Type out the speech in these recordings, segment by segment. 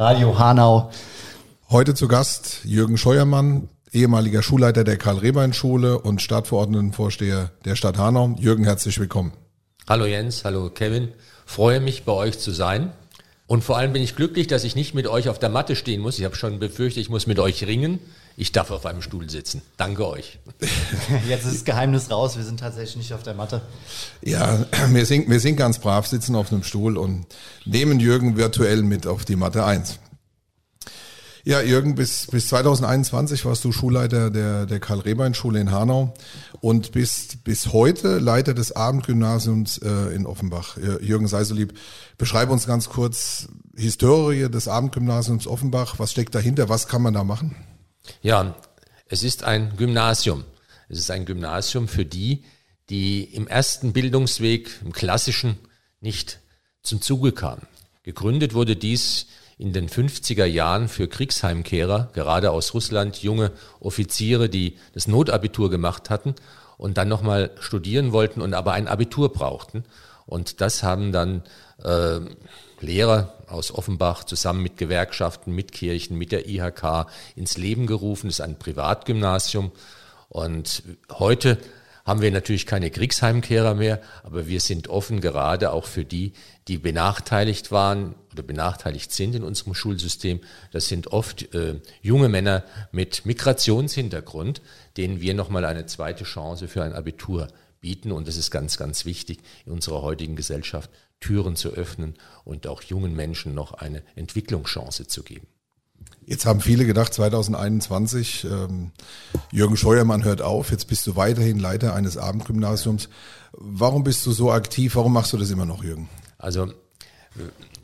Radio Hanau. Heute zu Gast Jürgen Scheuermann, ehemaliger Schulleiter der Karl-Rehbein-Schule und Stadtverordnetenvorsteher der Stadt Hanau. Jürgen, herzlich willkommen. Hallo Jens, hallo Kevin. Freue mich, bei euch zu sein. Und vor allem bin ich glücklich, dass ich nicht mit euch auf der Matte stehen muss. Ich habe schon befürchtet, ich muss mit euch ringen. Ich darf auf einem Stuhl sitzen. Danke euch. Jetzt ist das Geheimnis raus. Wir sind tatsächlich nicht auf der Matte. Ja, wir sind, wir sind ganz brav, sitzen auf einem Stuhl und nehmen Jürgen virtuell mit auf die Matte 1. Ja, Jürgen, bis, bis 2021 warst du Schulleiter der, der Karl-Rehbein-Schule in Hanau und bist bis heute Leiter des Abendgymnasiums äh, in Offenbach. Jürgen, sei so lieb, beschreib uns ganz kurz Historie des Abendgymnasiums Offenbach. Was steckt dahinter? Was kann man da machen? Ja, es ist ein Gymnasium. Es ist ein Gymnasium für die, die im ersten Bildungsweg, im klassischen, nicht zum Zuge kamen. Gegründet wurde dies in den 50er Jahren für Kriegsheimkehrer, gerade aus Russland, junge Offiziere, die das Notabitur gemacht hatten und dann nochmal studieren wollten und aber ein Abitur brauchten. Und das haben dann äh, Lehrer aus Offenbach zusammen mit Gewerkschaften, mit Kirchen, mit der IHK ins Leben gerufen. Das ist ein Privatgymnasium. Und heute haben wir natürlich keine Kriegsheimkehrer mehr, aber wir sind offen gerade auch für die, die benachteiligt waren oder benachteiligt sind in unserem Schulsystem. Das sind oft äh, junge Männer mit Migrationshintergrund, denen wir nochmal eine zweite Chance für ein Abitur bieten. Und das ist ganz, ganz wichtig in unserer heutigen Gesellschaft, Türen zu öffnen und auch jungen Menschen noch eine Entwicklungschance zu geben. Jetzt haben viele gedacht, 2021, ähm, Jürgen Scheuermann hört auf, jetzt bist du weiterhin Leiter eines Abendgymnasiums. Warum bist du so aktiv? Warum machst du das immer noch, Jürgen? Also,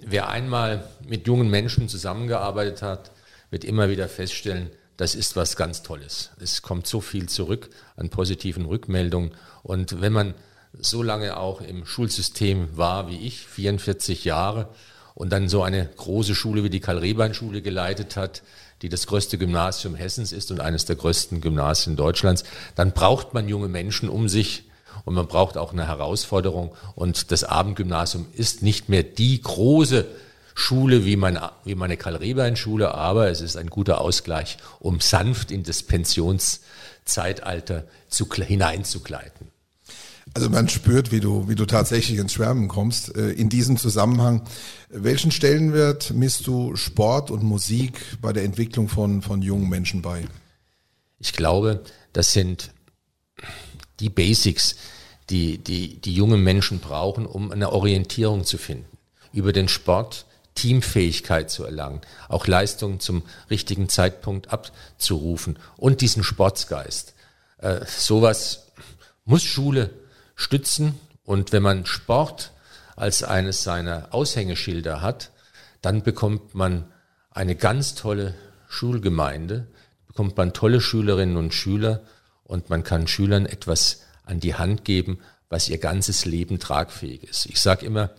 wer einmal mit jungen Menschen zusammengearbeitet hat, wird immer wieder feststellen, das ist was ganz Tolles. Es kommt so viel zurück an positiven Rückmeldungen. Und wenn man so lange auch im Schulsystem war wie ich, 44 Jahre, und dann so eine große Schule wie die Karl-Rehbein-Schule geleitet hat, die das größte Gymnasium Hessens ist und eines der größten Gymnasien Deutschlands, dann braucht man junge Menschen um sich und man braucht auch eine Herausforderung. Und das Abendgymnasium ist nicht mehr die große Schule wie, mein, wie meine Karl-Rehbein-Schule, aber es ist ein guter Ausgleich, um sanft in das Pensionszeitalter zu, hineinzugleiten. Also man spürt, wie du, wie du tatsächlich ins Schwärmen kommst. Äh, in diesem Zusammenhang, welchen Stellenwert misst du Sport und Musik bei der Entwicklung von, von jungen Menschen bei? Ich glaube, das sind die Basics, die, die die jungen Menschen brauchen, um eine Orientierung zu finden. Über den Sport Teamfähigkeit zu erlangen, auch Leistungen zum richtigen Zeitpunkt abzurufen und diesen Sportsgeist. Äh, sowas muss Schule stützen. Und wenn man Sport als eines seiner Aushängeschilder hat, dann bekommt man eine ganz tolle Schulgemeinde, bekommt man tolle Schülerinnen und Schüler und man kann Schülern etwas an die Hand geben, was ihr ganzes Leben tragfähig ist. Ich sage immer,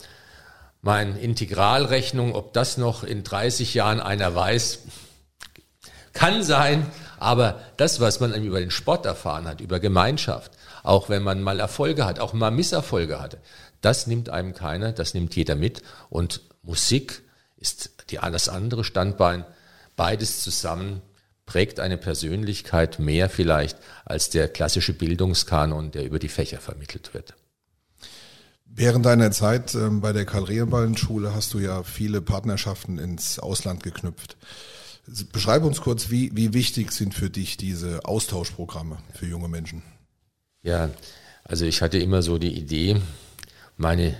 meine Integralrechnung, ob das noch in 30 Jahren einer weiß, kann sein, aber das, was man über den Sport erfahren hat, über Gemeinschaft, auch wenn man mal Erfolge hat, auch mal Misserfolge hatte. Das nimmt einem keiner, das nimmt jeder mit. Und Musik ist die, das andere Standbein. Beides zusammen prägt eine Persönlichkeit mehr vielleicht als der klassische Bildungskanon, der über die Fächer vermittelt wird. Während deiner Zeit ähm, bei der Karl-Rehbein-Schule hast du ja viele Partnerschaften ins Ausland geknüpft. Beschreibe uns kurz, wie, wie wichtig sind für dich diese Austauschprogramme für junge Menschen? Ja, also ich hatte immer so die Idee, meine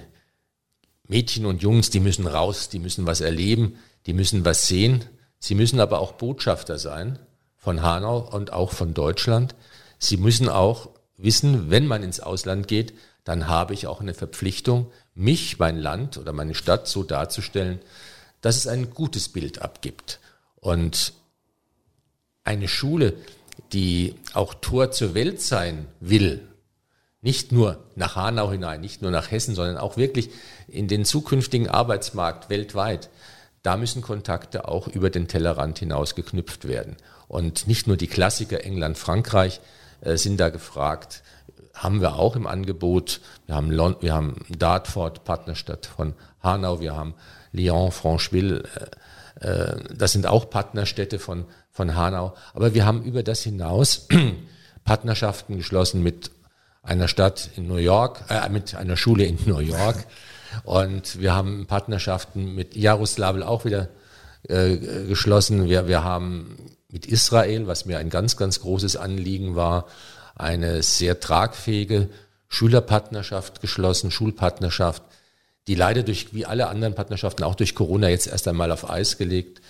Mädchen und Jungs, die müssen raus, die müssen was erleben, die müssen was sehen. Sie müssen aber auch Botschafter sein von Hanau und auch von Deutschland. Sie müssen auch wissen, wenn man ins Ausland geht, dann habe ich auch eine Verpflichtung, mich, mein Land oder meine Stadt so darzustellen, dass es ein gutes Bild abgibt. Und eine Schule, die auch Tor zur Welt sein will, nicht nur nach Hanau hinein, nicht nur nach Hessen, sondern auch wirklich in den zukünftigen Arbeitsmarkt weltweit, da müssen Kontakte auch über den Tellerrand hinaus geknüpft werden. Und nicht nur die Klassiker England, Frankreich äh, sind da gefragt, haben wir auch im Angebot. Wir haben, Lond wir haben Dartford, Partnerstadt von Hanau, wir haben Lyon, Francheville, äh, das sind auch Partnerstädte von, von Hanau. Aber wir haben über das hinaus Partnerschaften geschlossen mit einer Stadt in New York, äh, mit einer Schule in New York. Und wir haben Partnerschaften mit Jaroslawl auch wieder äh, geschlossen. Wir, wir haben mit Israel, was mir ein ganz, ganz großes Anliegen war, eine sehr tragfähige Schülerpartnerschaft geschlossen, Schulpartnerschaft, die leider durch, wie alle anderen Partnerschaften, auch durch Corona jetzt erst einmal auf Eis gelegt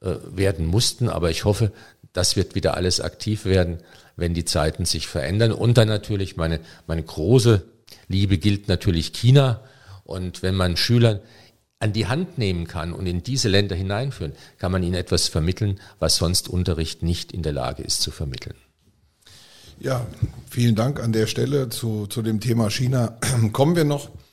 äh, werden mussten. Aber ich hoffe, das wird wieder alles aktiv werden, wenn die Zeiten sich verändern. Und dann natürlich meine, meine große Liebe gilt natürlich China. Und wenn man Schülern an die Hand nehmen kann und in diese Länder hineinführen, kann man ihnen etwas vermitteln, was sonst Unterricht nicht in der Lage ist zu vermitteln. Ja, vielen Dank an der Stelle zu, zu dem Thema China. Kommen wir noch,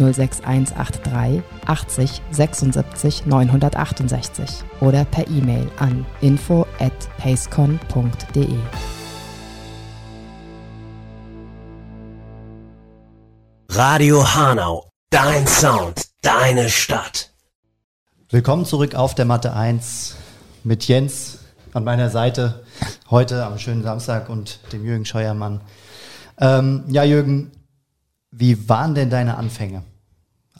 06183 80 76 968 oder per E-Mail an info at pacecon.de. Radio Hanau, dein Sound, deine Stadt. Willkommen zurück auf der Matte 1 mit Jens an meiner Seite heute am schönen Samstag und dem Jürgen Scheuermann. Ähm, ja, Jürgen, wie waren denn deine Anfänge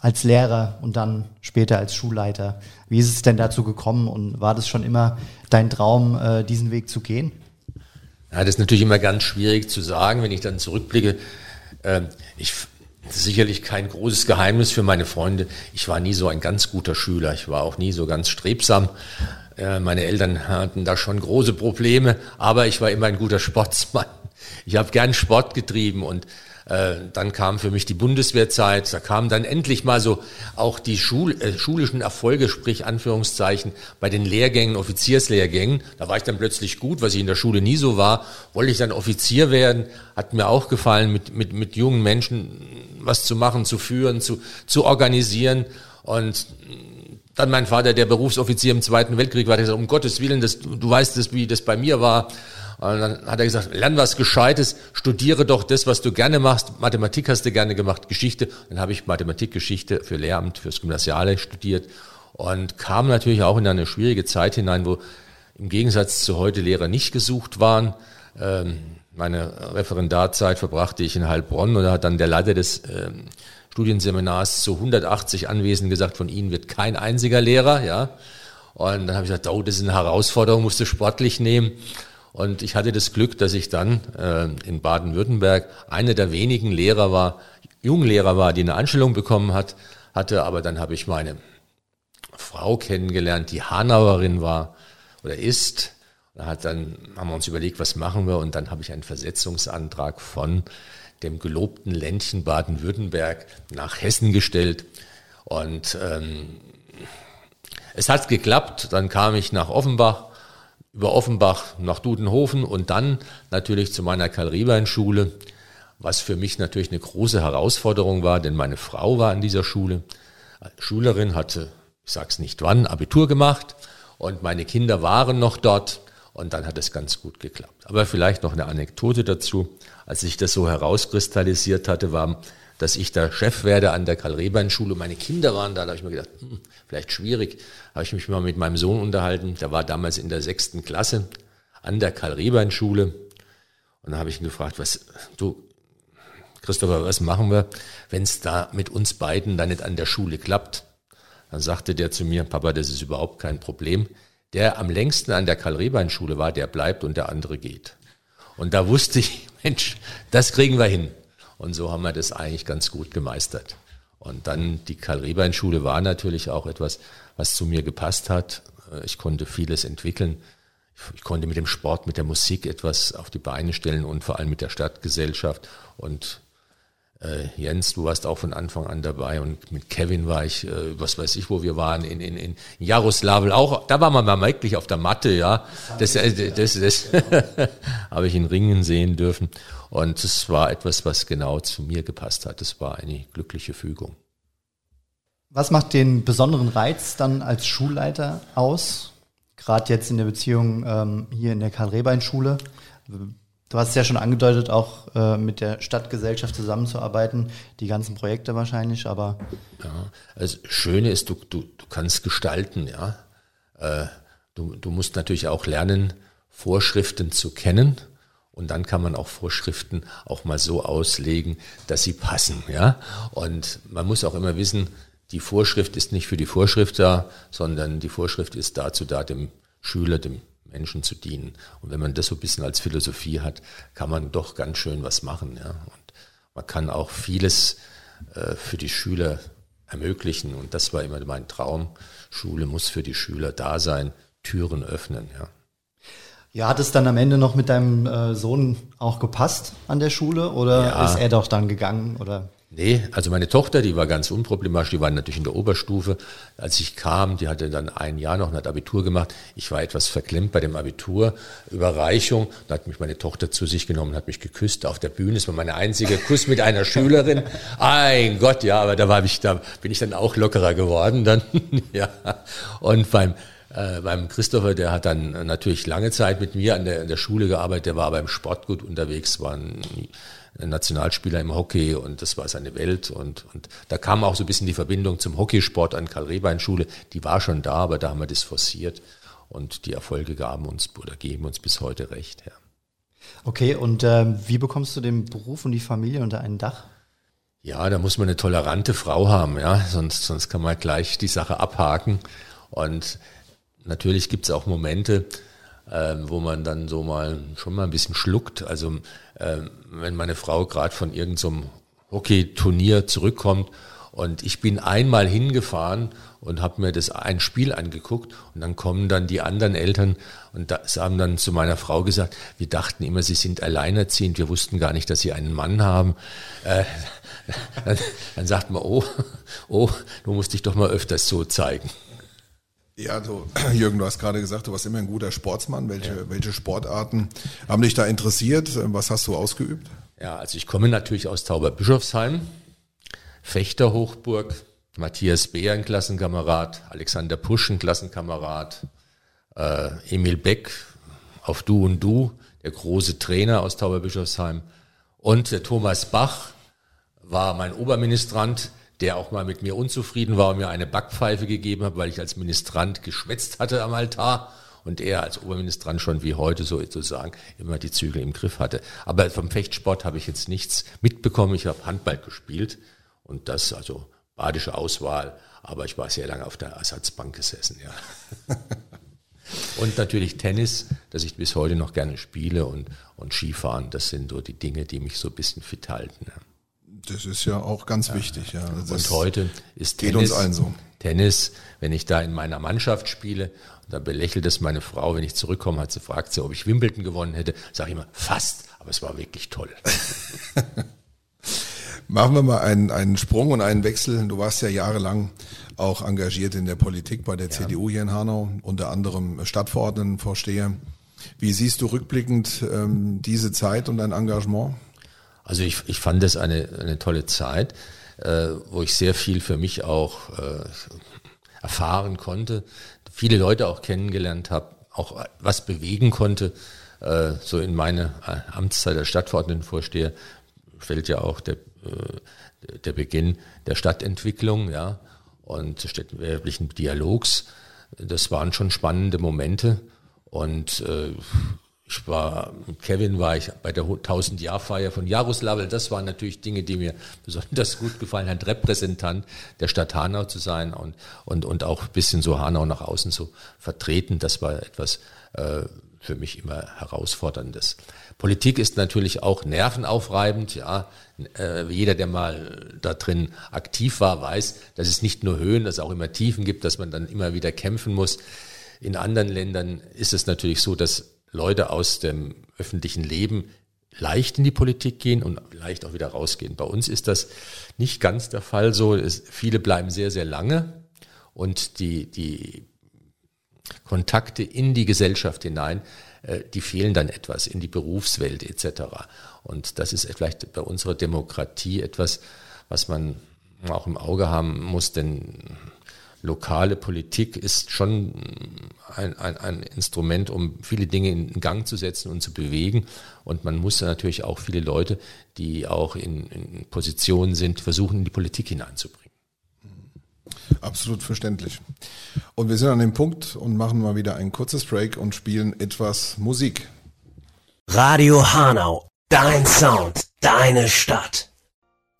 als Lehrer und dann später als Schulleiter? Wie ist es denn dazu gekommen und war das schon immer dein Traum, äh, diesen Weg zu gehen? Ja, das ist natürlich immer ganz schwierig zu sagen, wenn ich dann zurückblicke. Äh, ich sicherlich kein großes Geheimnis für meine Freunde. Ich war nie so ein ganz guter Schüler. Ich war auch nie so ganz strebsam. Äh, meine Eltern hatten da schon große Probleme, aber ich war immer ein guter Sportsmann. Ich habe gern Sport getrieben und dann kam für mich die Bundeswehrzeit, da kamen dann endlich mal so auch die Schul äh, schulischen Erfolge, sprich Anführungszeichen, bei den Lehrgängen, Offizierslehrgängen. Da war ich dann plötzlich gut, was ich in der Schule nie so war. Wollte ich dann Offizier werden, hat mir auch gefallen, mit, mit, mit jungen Menschen was zu machen, zu führen, zu, zu organisieren. Und dann mein Vater, der Berufsoffizier im Zweiten Weltkrieg war, der gesagt, um Gottes Willen, das, du weißt das, wie das bei mir war. Und dann hat er gesagt, lern was Gescheites, studiere doch das, was du gerne machst. Mathematik hast du gerne gemacht, Geschichte. Dann habe ich Mathematik, Geschichte für Lehramt, fürs Gymnasiale studiert und kam natürlich auch in eine schwierige Zeit hinein, wo im Gegensatz zu heute Lehrer nicht gesucht waren. Ähm, meine Referendarzeit verbrachte ich in Heilbronn und da hat dann der Leiter des ähm, Studienseminars zu 180 Anwesenden gesagt, von Ihnen wird kein einziger Lehrer, ja. Und dann habe ich gesagt, oh, das ist eine Herausforderung, musst du sportlich nehmen. Und ich hatte das Glück, dass ich dann äh, in Baden-Württemberg einer der wenigen Lehrer war, Junglehrer war, die eine Anstellung bekommen hat, hatte. Aber dann habe ich meine Frau kennengelernt, die Hanauerin war oder ist. Da hat dann haben wir uns überlegt, was machen wir, und dann habe ich einen Versetzungsantrag von dem gelobten Ländchen Baden-Württemberg nach Hessen gestellt. Und ähm, es hat geklappt. Dann kam ich nach Offenbach über Offenbach nach Dudenhofen und dann natürlich zu meiner Karl-Riebein-Schule, was für mich natürlich eine große Herausforderung war, denn meine Frau war an dieser Schule. Schülerin hatte, ich sag's nicht wann, Abitur gemacht und meine Kinder waren noch dort und dann hat es ganz gut geklappt. Aber vielleicht noch eine Anekdote dazu. Als sich das so herauskristallisiert hatte, war dass ich da Chef werde an der Karl-Rehbein-Schule. Meine Kinder waren da, da habe ich mir gedacht, hm, vielleicht schwierig. Habe ich mich mal mit meinem Sohn unterhalten, der war damals in der sechsten Klasse an der Karl-Rehbein-Schule. Und da habe ich ihn gefragt, was, du, Christopher, was machen wir, wenn es da mit uns beiden dann nicht an der Schule klappt? Dann sagte der zu mir, Papa, das ist überhaupt kein Problem. der am längsten an der Karl-Rehbein-Schule war, der bleibt und der andere geht. Und da wusste ich, Mensch, das kriegen wir hin. Und so haben wir das eigentlich ganz gut gemeistert. Und dann die Karl-Rehbein-Schule war natürlich auch etwas, was zu mir gepasst hat. Ich konnte vieles entwickeln. Ich konnte mit dem Sport, mit der Musik etwas auf die Beine stellen und vor allem mit der Stadtgesellschaft. Und äh, Jens, du warst auch von Anfang an dabei und mit Kevin war ich, äh, was weiß ich, wo wir waren, in, in, in Jaroslawl auch, da war man mal wirklich auf der Matte, ja. Das, äh, das, das, das habe ich in Ringen sehen dürfen. Und es war etwas, was genau zu mir gepasst hat. Es war eine glückliche Fügung. Was macht den besonderen Reiz dann als Schulleiter aus? Gerade jetzt in der Beziehung ähm, hier in der Karl-Rehbein-Schule. Du hast es ja schon angedeutet, auch äh, mit der Stadtgesellschaft zusammenzuarbeiten, die ganzen Projekte wahrscheinlich, aber. Ja, also Schöne ist, du, du, du kannst gestalten, ja. Äh, du, du musst natürlich auch lernen, Vorschriften zu kennen. Und dann kann man auch Vorschriften auch mal so auslegen, dass sie passen, ja. Und man muss auch immer wissen, die Vorschrift ist nicht für die Vorschrift da, sondern die Vorschrift ist dazu da, dem Schüler, dem Menschen zu dienen. Und wenn man das so ein bisschen als Philosophie hat, kann man doch ganz schön was machen. Ja. Und man kann auch vieles äh, für die Schüler ermöglichen. Und das war immer mein Traum. Schule muss für die Schüler da sein, Türen öffnen. Ja. Ja, hat es dann am Ende noch mit deinem äh, Sohn auch gepasst an der Schule oder ja. ist er doch dann gegangen oder? Nee, also meine Tochter, die war ganz unproblematisch, die war natürlich in der Oberstufe. Als ich kam, die hatte dann ein Jahr noch, ein Abitur gemacht. Ich war etwas verklemmt bei dem Abitur. Überreichung, da hat mich meine Tochter zu sich genommen, hat mich geküsst auf der Bühne. Das war meine einzige Kuss mit einer Schülerin. Ein Gott, ja, aber da war ich, da bin ich dann auch lockerer geworden dann, ja. Und beim, äh, beim Christopher, der hat dann natürlich lange Zeit mit mir an der, an der Schule gearbeitet, der war beim Sport gut unterwegs, war ein Nationalspieler im Hockey und das war seine Welt. Und, und da kam auch so ein bisschen die Verbindung zum Hockeysport an Karl-Rehbein-Schule. Die war schon da, aber da haben wir das forciert und die Erfolge gaben uns oder geben uns bis heute recht. Ja. Okay, und äh, wie bekommst du den Beruf und die Familie unter ein Dach? Ja, da muss man eine tolerante Frau haben, ja, sonst, sonst kann man gleich die Sache abhaken. Und natürlich gibt es auch Momente, äh, wo man dann so mal schon mal ein bisschen schluckt. Also äh, wenn meine Frau gerade von irgendeinem so Hockey-Turnier zurückkommt und ich bin einmal hingefahren und habe mir das ein Spiel angeguckt und dann kommen dann die anderen Eltern und das haben dann zu meiner Frau gesagt, wir dachten immer, sie sind alleinerziehend, wir wussten gar nicht, dass sie einen Mann haben. Äh, dann, dann sagt man, oh, oh, du musst dich doch mal öfters so zeigen. Ja, du, Jürgen, du hast gerade gesagt, du warst immer ein guter Sportsmann. Welche, ja. welche Sportarten haben dich da interessiert? Was hast du ausgeübt? Ja, also ich komme natürlich aus Tauberbischofsheim, Fechterhochburg, Matthias Beer, ein Klassenkamerad, Alexander Pusch, ein Klassenkamerad, äh, Emil Beck auf Du und Du, der große Trainer aus Tauberbischofsheim und der Thomas Bach war mein Oberministrant, der auch mal mit mir unzufrieden war und mir eine Backpfeife gegeben hat, weil ich als Ministrant geschwätzt hatte am Altar und er als Oberministrant schon wie heute sozusagen immer die Zügel im Griff hatte. Aber vom Fechtsport habe ich jetzt nichts mitbekommen. Ich habe Handball gespielt und das, also badische Auswahl, aber ich war sehr lange auf der Ersatzbank gesessen, ja. und natürlich Tennis, das ich bis heute noch gerne spiele und, und Skifahren, das sind so die Dinge, die mich so ein bisschen fit halten. Ja. Das ist ja auch ganz ja. wichtig. Ja. Das und heute ist Tennis, geht uns allen so. Tennis, wenn ich da in meiner Mannschaft spiele, und da belächelt es meine Frau, wenn ich zurückkomme, hat sie fragt sie, ob ich Wimbledon gewonnen hätte, sage ich immer, fast, aber es war wirklich toll. Machen wir mal einen, einen Sprung und einen Wechsel. Du warst ja jahrelang auch engagiert in der Politik bei der ja. CDU hier in Hanau, unter anderem Stadtverordnetenvorsteher. Wie siehst du rückblickend ähm, diese Zeit und dein Engagement? Also ich, ich fand es eine, eine tolle Zeit, äh, wo ich sehr viel für mich auch äh, erfahren konnte, viele Leute auch kennengelernt habe, auch was bewegen konnte. Äh, so in meine äh, Amtszeit als Stadtverordnetenvorsteher fällt ja auch der, äh, der Beginn der Stadtentwicklung ja, und des städtebaulichen Dialogs. Das waren schon spannende Momente und äh, ich war, Kevin war ich bei der 1000-Jahr-Feier von Jaroslawl. Das waren natürlich Dinge, die mir besonders gut gefallen haben, Repräsentant der Stadt Hanau zu sein und, und, und auch ein bisschen so Hanau nach außen zu vertreten. Das war etwas äh, für mich immer herausforderndes. Politik ist natürlich auch nervenaufreibend. Ja, äh, jeder, der mal da drin aktiv war, weiß, dass es nicht nur Höhen, dass es auch immer Tiefen gibt, dass man dann immer wieder kämpfen muss. In anderen Ländern ist es natürlich so, dass Leute aus dem öffentlichen Leben leicht in die Politik gehen und leicht auch wieder rausgehen. Bei uns ist das nicht ganz der Fall so. Es, viele bleiben sehr, sehr lange und die, die Kontakte in die Gesellschaft hinein, äh, die fehlen dann etwas in die Berufswelt etc. Und das ist vielleicht bei unserer Demokratie etwas, was man auch im Auge haben muss, denn lokale Politik ist schon ein, ein, ein Instrument, um viele Dinge in Gang zu setzen und zu bewegen. Und man muss natürlich auch viele Leute, die auch in, in Positionen sind, versuchen, in die Politik hineinzubringen. Absolut verständlich. Und wir sind an dem Punkt und machen mal wieder ein kurzes Break und spielen etwas Musik. Radio Hanau, dein Sound, deine Stadt.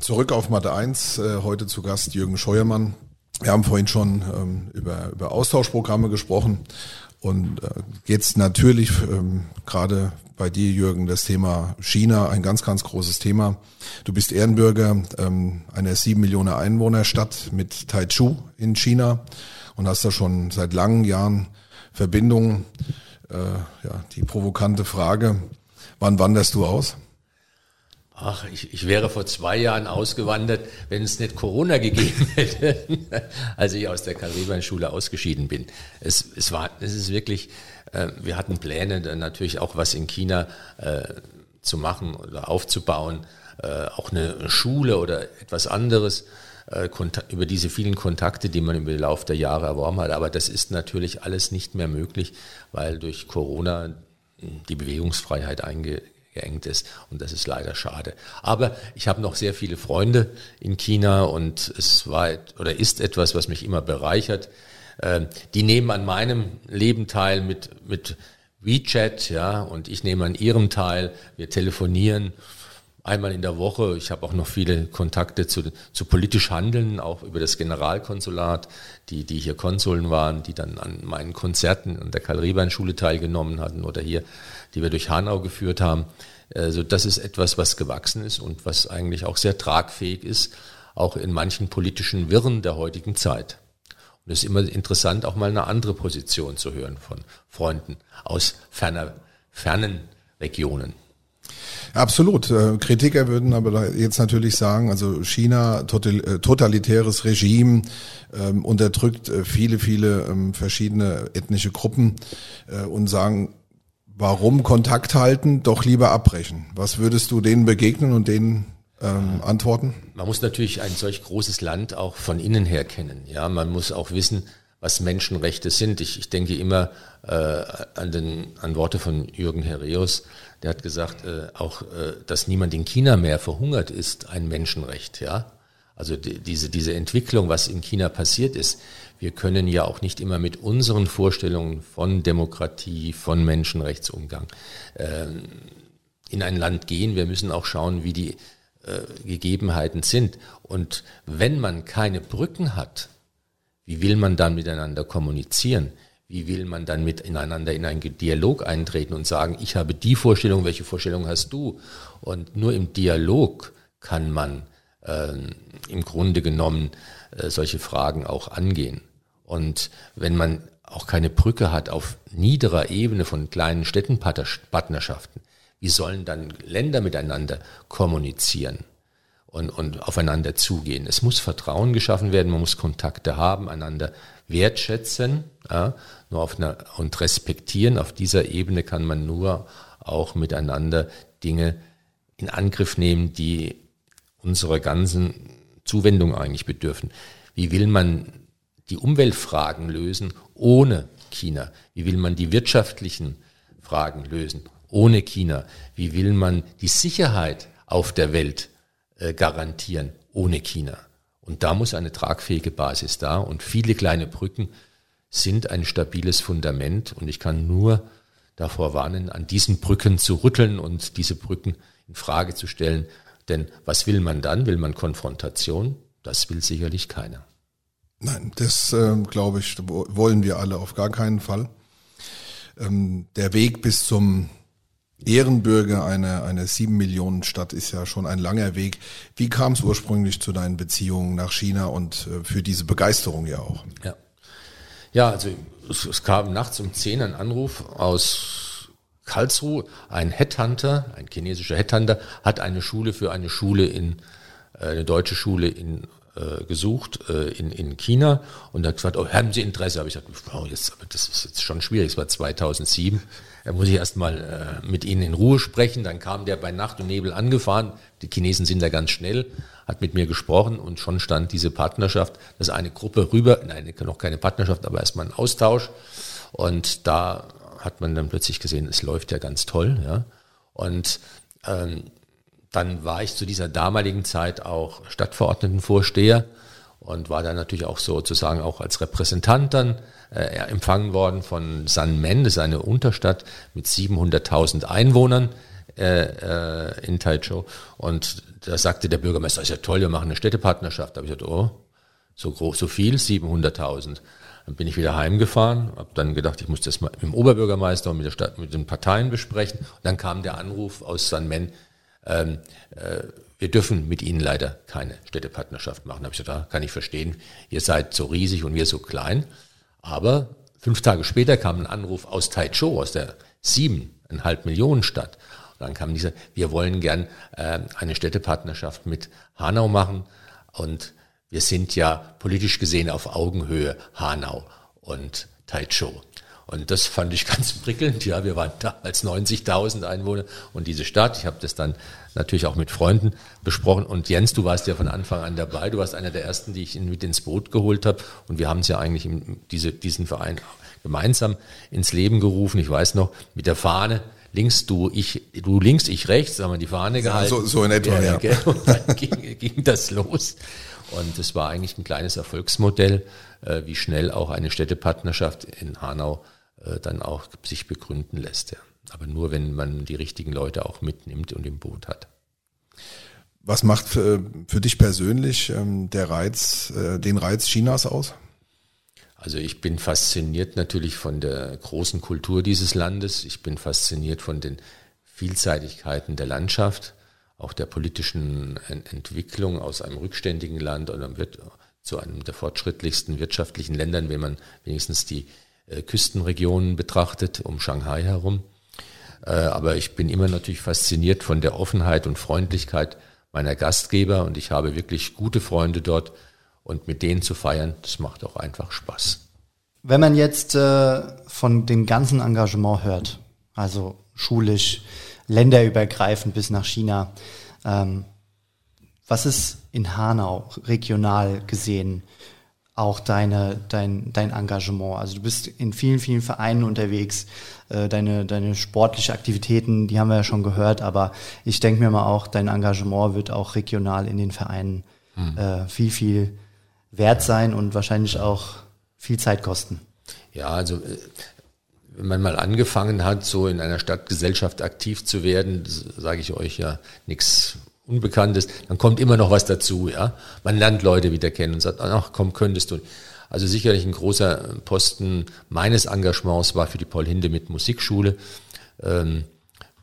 Zurück auf Mathe 1, äh, heute zu Gast Jürgen Scheuermann, wir haben vorhin schon ähm, über, über Austauschprogramme gesprochen und äh, jetzt natürlich ähm, gerade bei dir, Jürgen, das Thema China, ein ganz, ganz großes Thema. Du bist Ehrenbürger ähm, einer sieben Millionen Einwohnerstadt mit Taichu in China und hast da schon seit langen Jahren Verbindungen. Äh, ja, die provokante Frage, wann wanderst du aus? Ach, ich, ich wäre vor zwei Jahren ausgewandert, wenn es nicht Corona gegeben hätte, als ich aus der Karl-Rehbein-Schule ausgeschieden bin. Es, es war, es ist wirklich, äh, wir hatten Pläne, dann natürlich auch was in China äh, zu machen oder aufzubauen, äh, auch eine Schule oder etwas anderes äh, über diese vielen Kontakte, die man im Laufe der Jahre erworben hat. Aber das ist natürlich alles nicht mehr möglich, weil durch Corona die Bewegungsfreiheit einge geengt ist und das ist leider schade. Aber ich habe noch sehr viele Freunde in China und es war oder ist etwas, was mich immer bereichert. Ähm, die nehmen an meinem Leben teil mit, mit WeChat, ja, und ich nehme an ihrem teil. Wir telefonieren einmal in der Woche. Ich habe auch noch viele Kontakte zu, zu politisch Handeln, auch über das Generalkonsulat, die, die hier Konsuln waren, die dann an meinen Konzerten an der Karl-Rehbein-Schule teilgenommen hatten oder hier die wir durch Hanau geführt haben. Also das ist etwas, was gewachsen ist und was eigentlich auch sehr tragfähig ist, auch in manchen politischen Wirren der heutigen Zeit. Und es ist immer interessant, auch mal eine andere Position zu hören von Freunden aus ferner, fernen Regionen. Absolut. Äh, Kritiker würden aber jetzt natürlich sagen, also China, äh, totalitäres Regime, ähm, unterdrückt äh, viele, viele ähm, verschiedene ethnische Gruppen und sagen, Warum Kontakt halten, doch lieber abbrechen? Was würdest du denen begegnen und denen ähm, antworten? Man muss natürlich ein solch großes Land auch von innen her kennen. Ja, man muss auch wissen, was Menschenrechte sind. Ich, ich denke immer äh, an, den, an Worte von Jürgen Herreus, der hat gesagt, äh, auch, äh, dass niemand in China mehr verhungert ist, ein Menschenrecht. Ja, also die, diese, diese Entwicklung, was in China passiert ist, wir können ja auch nicht immer mit unseren Vorstellungen von Demokratie, von Menschenrechtsumgang äh, in ein Land gehen. Wir müssen auch schauen, wie die äh, Gegebenheiten sind. Und wenn man keine Brücken hat, wie will man dann miteinander kommunizieren? Wie will man dann miteinander in einen Dialog eintreten und sagen, ich habe die Vorstellung, welche Vorstellung hast du? Und nur im Dialog kann man äh, im Grunde genommen äh, solche Fragen auch angehen. Und wenn man auch keine Brücke hat auf niederer Ebene von kleinen Städtenpartnerschaften, wie sollen dann Länder miteinander kommunizieren und, und aufeinander zugehen? Es muss Vertrauen geschaffen werden, man muss Kontakte haben, einander wertschätzen ja, nur auf einer, und respektieren. Auf dieser Ebene kann man nur auch miteinander Dinge in Angriff nehmen, die unserer ganzen Zuwendung eigentlich bedürfen. Wie will man die Umweltfragen lösen ohne China? Wie will man die wirtschaftlichen Fragen lösen ohne China? Wie will man die Sicherheit auf der Welt äh, garantieren ohne China? Und da muss eine tragfähige Basis da und viele kleine Brücken sind ein stabiles Fundament und ich kann nur davor warnen, an diesen Brücken zu rütteln und diese Brücken in Frage zu stellen. Denn was will man dann? Will man Konfrontation? Das will sicherlich keiner. Nein, das äh, glaube ich, wollen wir alle auf gar keinen Fall. Ähm, der Weg bis zum Ehrenbürger einer, einer sieben Millionen Stadt ist ja schon ein langer Weg. Wie kam es ursprünglich zu deinen Beziehungen nach China und äh, für diese Begeisterung ja auch? Ja, ja also es, es kam nachts um zehn ein Anruf aus Karlsruhe. Ein Headhunter, ein chinesischer Headhunter, hat eine Schule für eine Schule in, äh, eine deutsche Schule in äh, gesucht äh, in, in China und hat gefragt, oh, haben Sie Interesse? Habe ich gesagt, oh, jetzt, das ist jetzt schon schwierig, es war 2007. Da muss ich erstmal äh, mit Ihnen in Ruhe sprechen. Dann kam der bei Nacht und Nebel angefahren. Die Chinesen sind da ganz schnell, hat mit mir gesprochen und schon stand diese Partnerschaft, dass eine Gruppe rüber, nein, noch keine Partnerschaft, aber erstmal ein Austausch. Und da hat man dann plötzlich gesehen, es läuft ja ganz toll. Ja. Und ähm, dann war ich zu dieser damaligen Zeit auch Stadtverordnetenvorsteher und war dann natürlich auch sozusagen auch als Repräsentant dann äh, empfangen worden von San Men, das ist eine Unterstadt mit 700.000 Einwohnern äh, äh, in Taichung. Und da sagte der Bürgermeister, das ist ja toll, wir machen eine Städtepartnerschaft. Da habe ich gesagt, oh, so groß, so viel, 700.000. Dann bin ich wieder heimgefahren, habe dann gedacht, ich muss das mal mit dem Oberbürgermeister und mit der Stadt, mit den Parteien besprechen. Und dann kam der Anruf aus San Men, ähm, äh, wir dürfen mit Ihnen leider keine Städtepartnerschaft machen. Da habe ich gesagt, da kann ich verstehen, ihr seid so riesig und wir so klein. Aber fünf Tage später kam ein Anruf aus Taichou, aus der siebeneinhalb Millionen Stadt. Und dann kam dieser, wir wollen gern äh, eine Städtepartnerschaft mit Hanau machen. Und wir sind ja politisch gesehen auf Augenhöhe Hanau und Taichou. Und das fand ich ganz prickelnd. Ja, wir waren da als 90.000 Einwohner und diese Stadt. Ich habe das dann natürlich auch mit Freunden besprochen. Und Jens, du warst ja von Anfang an dabei. Du warst einer der ersten, die ich mit ins Boot geholt habe. Und wir haben es ja eigentlich in diese, diesen Verein gemeinsam ins Leben gerufen. Ich weiß noch, mit der Fahne links du, ich, du links, ich rechts, haben wir die Fahne gehalten. So, so in etwa, ja. ja. Und dann ging, ging das los. Und es war eigentlich ein kleines Erfolgsmodell, äh, wie schnell auch eine Städtepartnerschaft in Hanau dann auch sich begründen lässt. Ja. Aber nur, wenn man die richtigen Leute auch mitnimmt und im Boot hat. Was macht für, für dich persönlich ähm, der Reiz, äh, den Reiz Chinas aus? Also ich bin fasziniert natürlich von der großen Kultur dieses Landes. Ich bin fasziniert von den Vielseitigkeiten der Landschaft, auch der politischen Entwicklung aus einem rückständigen Land oder wird zu einem der fortschrittlichsten wirtschaftlichen Ländern, wenn man wenigstens die äh, Küstenregionen betrachtet, um Shanghai herum. Äh, aber ich bin immer natürlich fasziniert von der Offenheit und Freundlichkeit meiner Gastgeber und ich habe wirklich gute Freunde dort und mit denen zu feiern, das macht auch einfach Spaß. Wenn man jetzt äh, von dem ganzen Engagement hört, also schulisch, länderübergreifend bis nach China, ähm, was ist in Hanau regional gesehen auch deine, dein, dein Engagement. Also du bist in vielen, vielen Vereinen unterwegs. Äh, deine, deine sportliche Aktivitäten, die haben wir ja schon gehört, aber ich denke mir mal auch, dein Engagement wird auch regional in den Vereinen hm. äh, viel, viel wert sein und wahrscheinlich auch viel Zeit kosten. Ja, also äh, wenn man mal angefangen hat, so in einer Stadtgesellschaft aktiv zu werden, sage ich euch ja nichts Unbekanntes, dann kommt immer noch was dazu, ja. Man lernt Leute wieder kennen und sagt, ach komm, könntest du. Also sicherlich ein großer Posten meines Engagements war für die Paul Hinde mit Musikschule, ähm,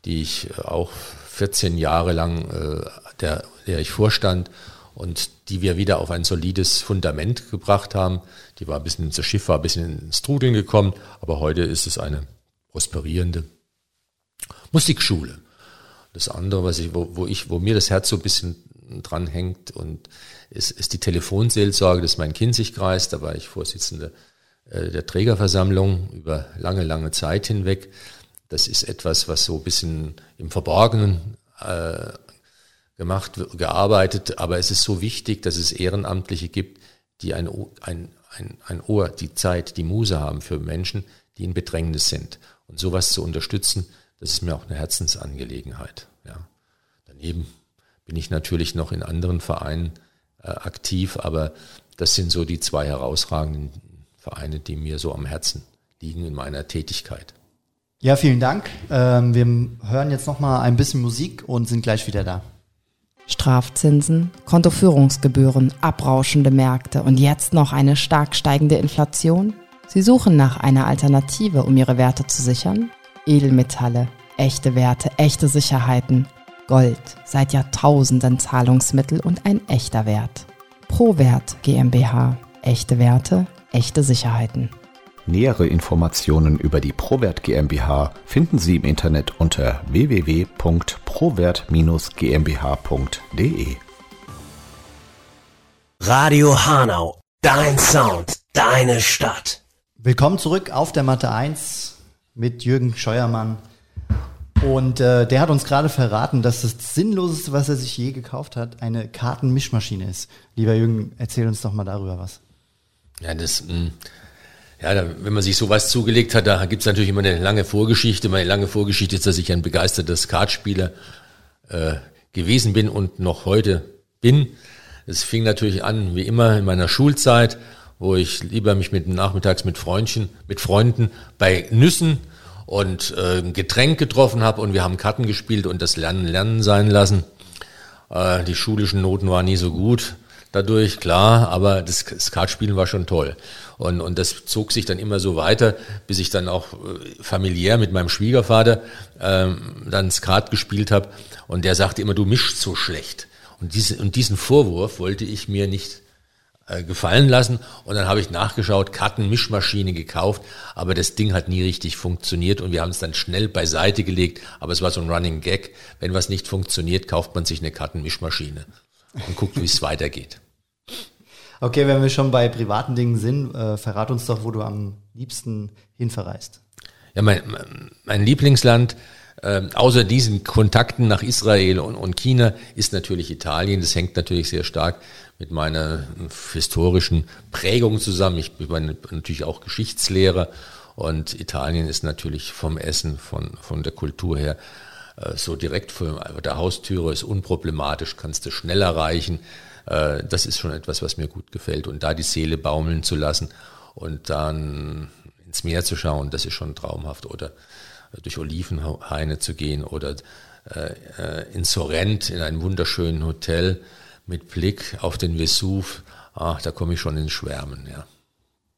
die ich auch 14 Jahre lang, äh, der, der ich vorstand und die wir wieder auf ein solides Fundament gebracht haben. Die war ein bisschen, das Schiff war ein bisschen ins Trudeln gekommen, aber heute ist es eine prosperierende Musikschule. Das andere, was ich, wo, wo ich, wo mir das Herz so ein bisschen dran hängt und ist, ist die Telefonseelsorge des Main-Kinzig-Kreis. Da war ich Vorsitzender äh, der Trägerversammlung über lange, lange Zeit hinweg. Das ist etwas, was so ein bisschen im Verborgenen äh, gemacht, gearbeitet, aber es ist so wichtig, dass es Ehrenamtliche gibt, die ein, ein, ein, ein Ohr, die Zeit, die Muse haben für Menschen, die in Bedrängnis sind. Und sowas zu unterstützen, das ist mir auch eine Herzensangelegenheit. Ja. Daneben bin ich natürlich noch in anderen Vereinen äh, aktiv, aber das sind so die zwei herausragenden Vereine, die mir so am Herzen liegen in meiner Tätigkeit. Ja, vielen Dank. Ähm, wir hören jetzt noch mal ein bisschen Musik und sind gleich wieder da. Strafzinsen, Kontoführungsgebühren, abrauschende Märkte und jetzt noch eine stark steigende Inflation? Sie suchen nach einer Alternative, um ihre Werte zu sichern? Edelmetalle, echte Werte, echte Sicherheiten. Gold, seit Jahrtausenden Zahlungsmittel und ein echter Wert. ProWert GmbH. Echte Werte, echte Sicherheiten. Nähere Informationen über die Prowert GmbH finden Sie im Internet unter www.prowert-gmbh.de. Radio Hanau, dein Sound, deine Stadt. Willkommen zurück auf der Matte 1 mit Jürgen Scheuermann. Und äh, der hat uns gerade verraten, dass das Sinnloseste, was er sich je gekauft hat, eine Kartenmischmaschine ist. Lieber Jürgen, erzähl uns doch mal darüber was. Ja, das, mh, hm, ja, wenn man sich sowas zugelegt hat, da gibt's natürlich immer eine lange Vorgeschichte. Meine lange Vorgeschichte ist, dass ich ein begeisterter Skatspieler äh, gewesen bin und noch heute bin. Es fing natürlich an, wie immer, in meiner Schulzeit, wo ich lieber mich mit nachmittags mit Freundchen, mit Freunden bei Nüssen und äh, Getränk getroffen habe und wir haben Karten gespielt und das Lernen lernen sein lassen. Äh, die schulischen Noten waren nie so gut dadurch, klar, aber das Skatspielen war schon toll. Und, und das zog sich dann immer so weiter, bis ich dann auch äh, familiär mit meinem Schwiegervater ähm, dann Skat gespielt habe. Und der sagte immer, du mischst so schlecht. Und, diese, und diesen Vorwurf wollte ich mir nicht gefallen lassen. Und dann habe ich nachgeschaut, Kartenmischmaschine gekauft, aber das Ding hat nie richtig funktioniert und wir haben es dann schnell beiseite gelegt. Aber es war so ein Running Gag. Wenn was nicht funktioniert, kauft man sich eine Kartenmischmaschine und guckt, wie es weitergeht. Okay, wenn wir schon bei privaten Dingen sind, äh, verrat uns doch, wo du am liebsten hinverreist. Ja, mein, mein Lieblingsland, äh, außer diesen Kontakten nach Israel und, und China, ist natürlich Italien. Das hängt natürlich sehr stark mit meiner historischen Prägung zusammen. Ich bin natürlich auch Geschichtslehrer und Italien ist natürlich vom Essen, von, von der Kultur her äh, so direkt vor der Haustüre ist unproblematisch, kannst du schnell erreichen. Äh, das ist schon etwas, was mir gut gefällt. Und da die Seele baumeln zu lassen und dann ins Meer zu schauen, das ist schon traumhaft. Oder äh, durch Olivenhaine zu gehen oder in Sorrent in einem wunderschönen Hotel mit Blick auf den Vesuv. Ach, da komme ich schon ins Schwärmen, ja.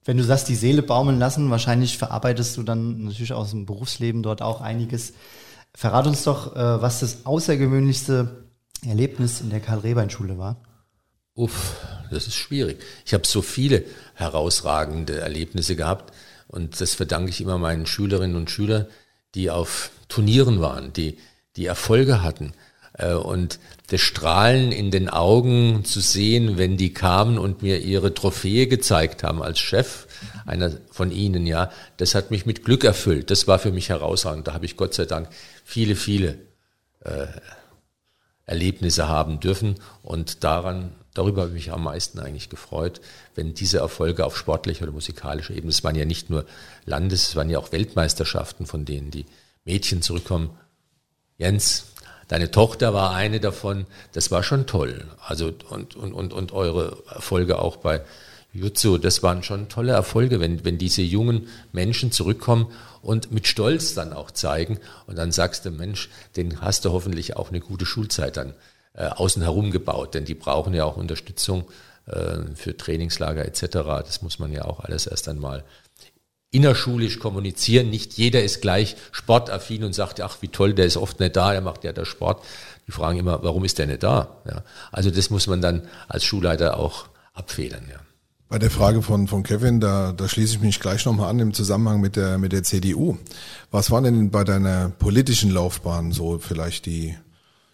Wenn du sagst, die Seele baumeln lassen, wahrscheinlich verarbeitest du dann natürlich aus dem Berufsleben dort auch einiges. Verrat uns doch, äh, was das außergewöhnlichste Erlebnis in der Karl-Rehbein-Schule war. Uff, das ist schwierig. Ich habe so viele herausragende Erlebnisse gehabt und das verdanke ich immer meinen Schülerinnen und Schülern, die auf Turnieren waren, die, die Erfolge hatten. Äh, und das Strahlen in den Augen zu sehen, wenn die kamen und mir ihre Trophäe gezeigt haben als Chef einer von ihnen, ja, das hat mich mit Glück erfüllt. Das war für mich herausragend. Da habe ich Gott sei Dank viele, viele äh, Erlebnisse haben dürfen und daran, darüber habe ich mich am meisten eigentlich gefreut, wenn diese Erfolge auf sportlicher oder musikalischer Ebene, es waren ja nicht nur Landes, es waren ja auch Weltmeisterschaften, von denen die Mädchen zurückkommen. Jens, deine Tochter war eine davon, das war schon toll. Also und, und, und, und eure Erfolge auch bei Jutsu, das waren schon tolle Erfolge, wenn, wenn diese jungen Menschen zurückkommen und mit Stolz dann auch zeigen und dann sagst du, Mensch, den hast du hoffentlich auch eine gute Schulzeit dann äh, außen herum gebaut, denn die brauchen ja auch Unterstützung äh, für Trainingslager etc. Das muss man ja auch alles erst einmal innerschulisch kommunizieren. Nicht jeder ist gleich sportaffin und sagt, ach, wie toll, der ist oft nicht da, er macht ja der Sport. Die fragen immer, warum ist der nicht da? Ja, also das muss man dann als Schulleiter auch abfedern. Ja. Bei der Frage von, von Kevin, da, da schließe ich mich gleich nochmal an im Zusammenhang mit der, mit der CDU. Was waren denn bei deiner politischen Laufbahn so vielleicht die,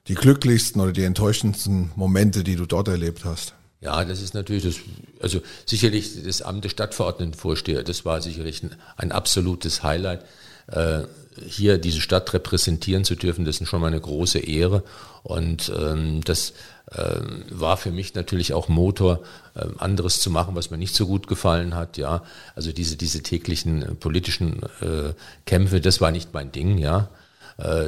die glücklichsten oder die enttäuschendsten Momente, die du dort erlebt hast? Ja, das ist natürlich das, also sicherlich das Amt des Stadtverordnetenvorsteher, das war sicherlich ein, ein absolutes Highlight. Äh, hier diese Stadt repräsentieren zu dürfen, das ist schon mal eine große Ehre. Und ähm, das äh, war für mich natürlich auch Motor, äh, anderes zu machen, was mir nicht so gut gefallen hat. Ja, also diese diese täglichen äh, politischen äh, Kämpfe, das war nicht mein Ding. Ja,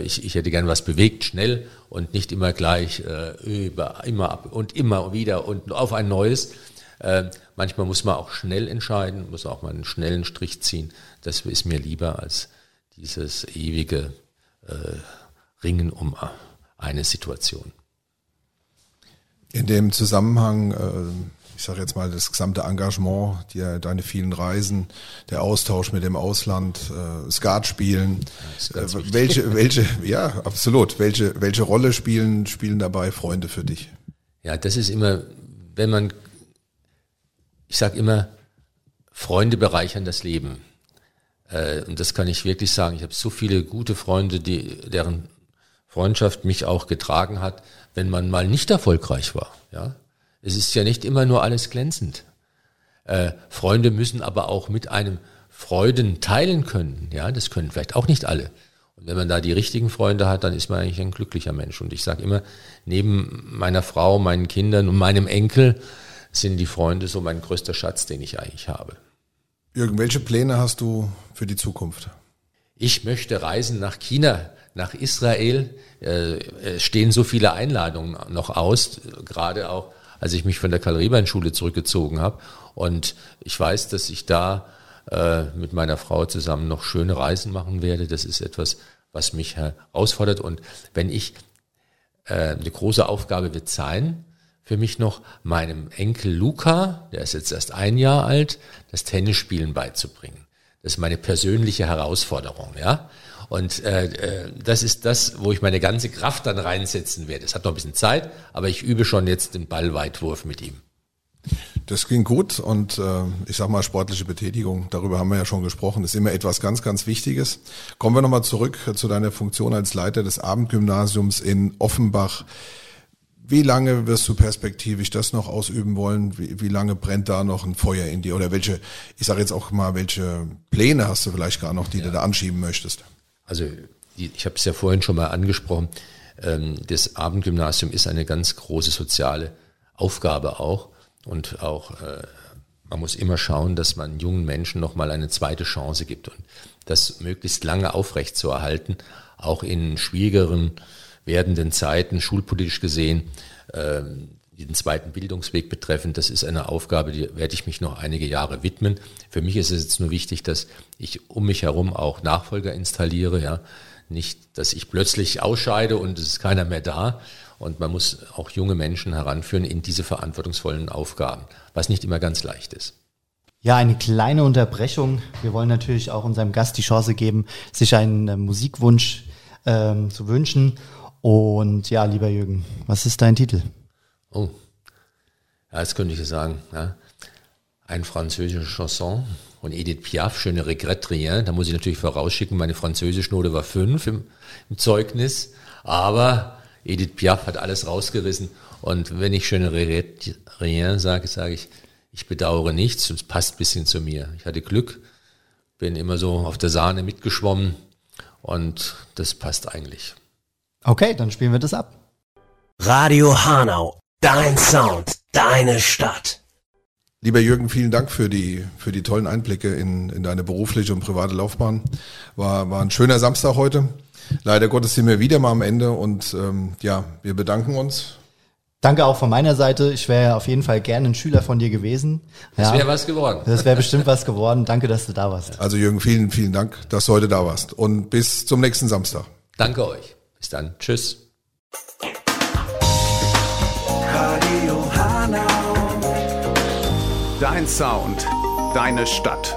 ich, ich hätte gern was bewegt, schnell und nicht immer gleich äh, über immer ab und immer wieder und auf ein neues. Äh, manchmal muss man auch schnell entscheiden, muss auch mal einen schnellen Strich ziehen. Das ist mir lieber als dieses ewige äh, Ringen um eine Situation. In dem Zusammenhang, äh, ich sage jetzt mal, das gesamte Engagement, die, deine vielen Reisen, der Austausch mit dem Ausland, äh, Skat spielen, äh, welche, welche, ja, absolut, welche, welche Rolle spielen, spielen dabei Freunde für dich? Ja, das ist immer, wenn man, ich sage immer, Freunde bereichern das Leben. Äh, und das kann ich wirklich sagen. Ich habe so viele gute Freunde, die, deren Freundschaft mich auch getragen hat, wenn man mal nicht erfolgreich war. Ja, es ist ja nicht immer nur alles glänzend. Äh, Freunde müssen aber auch mit einem Freuden teilen können. Ja, das können vielleicht auch nicht alle. Und wenn man da die richtigen Freunde hat, dann ist man eigentlich ein glücklicher Mensch. Und ich sage immer, neben meiner Frau, meinen Kindern und meinem Enkel sind die Freunde so mein größter Schatz, den ich eigentlich habe. Jürgen, welche Pläne hast du für die Zukunft? Ich möchte reisen nach China, nach Israel. Äh, es stehen so viele Einladungen noch aus, gerade auch als ich mich von der Karl-Rehbein-Schule zurückgezogen habe. Und ich weiß, dass ich da äh, mit meiner Frau zusammen noch schöne Reisen machen werde. Das ist etwas, was mich herausfordert. Und wenn ich, äh, eine große Aufgabe wird sein, für mich noch meinem Enkel Luca, der ist jetzt erst ein Jahr alt, das Tennisspielen beizubringen. Das ist meine persönliche Herausforderung, ja. Und äh, äh, das ist das, wo ich meine ganze Kraft dann reinsetzen werde. Es hat noch ein bisschen Zeit, aber ich übe schon jetzt den Ballweitwurf mit ihm. Das klingt gut und äh, ich sag mal sportliche Betätigung, darüber haben wir ja schon gesprochen, ist immer etwas ganz, ganz Wichtiges. Kommen wir nochmal zurück zu deiner Funktion als Leiter des Abendgymnasiums in Offenbach. Wie lange wirst du perspektivisch das noch ausüben wollen? Wie, wie lange brennt da noch ein Feuer in dir? Oder welche, ich sage jetzt auch mal, welche Pläne hast du vielleicht gar noch, die ja. du da anschieben möchtest? Also ich habe es ja vorhin schon mal angesprochen, ähm, das Abendgymnasium ist eine ganz große soziale Aufgabe auch. Und auch äh, man muss immer schauen, dass man jungen Menschen nochmal eine zweite Chance gibt und das möglichst lange aufrechtzuerhalten, auch in schwierigeren werdenden Zeiten, schulpolitisch gesehen, äh, den zweiten Bildungsweg betreffend, das ist eine Aufgabe, die werde ich mich noch einige Jahre widmen. Für mich ist es jetzt nur wichtig, dass ich um mich herum auch Nachfolger installiere, ja. Nicht, dass ich plötzlich ausscheide und es ist keiner mehr da. Und man muss auch junge Menschen heranführen in diese verantwortungsvollen Aufgaben, was nicht immer ganz leicht ist. Ja, eine kleine Unterbrechung. Wir wollen natürlich auch unserem Gast die Chance geben, sich einen äh, Musikwunsch ähm, zu wünschen. Und ja, lieber Jürgen, was ist dein Titel? Oh, ja, jetzt könnte ich sagen, ja. ein französische Chanson und Edith Piaf, schöne Regrette Rien. Da muss ich natürlich vorausschicken, meine Französischnote war fünf im, im Zeugnis, aber Edith Piaf hat alles rausgerissen. Und wenn ich schöne Regrette Rien sage, sage ich, ich bedauere nichts und es passt ein bisschen zu mir. Ich hatte Glück, bin immer so auf der Sahne mitgeschwommen und das passt eigentlich. Okay, dann spielen wir das ab. Radio Hanau, dein Sound, deine Stadt. Lieber Jürgen, vielen Dank für die, für die tollen Einblicke in, in deine berufliche und private Laufbahn. War, war ein schöner Samstag heute. Leider Gottes sind wir wieder mal am Ende und ähm, ja, wir bedanken uns. Danke auch von meiner Seite. Ich wäre auf jeden Fall gerne ein Schüler von dir gewesen. Das wäre was geworden. Das wäre bestimmt was geworden. Danke, dass du da warst. Also Jürgen, vielen, vielen Dank, dass du heute da warst. Und bis zum nächsten Samstag. Danke euch. Bis dann. Tschüss. Dein Sound, deine Stadt.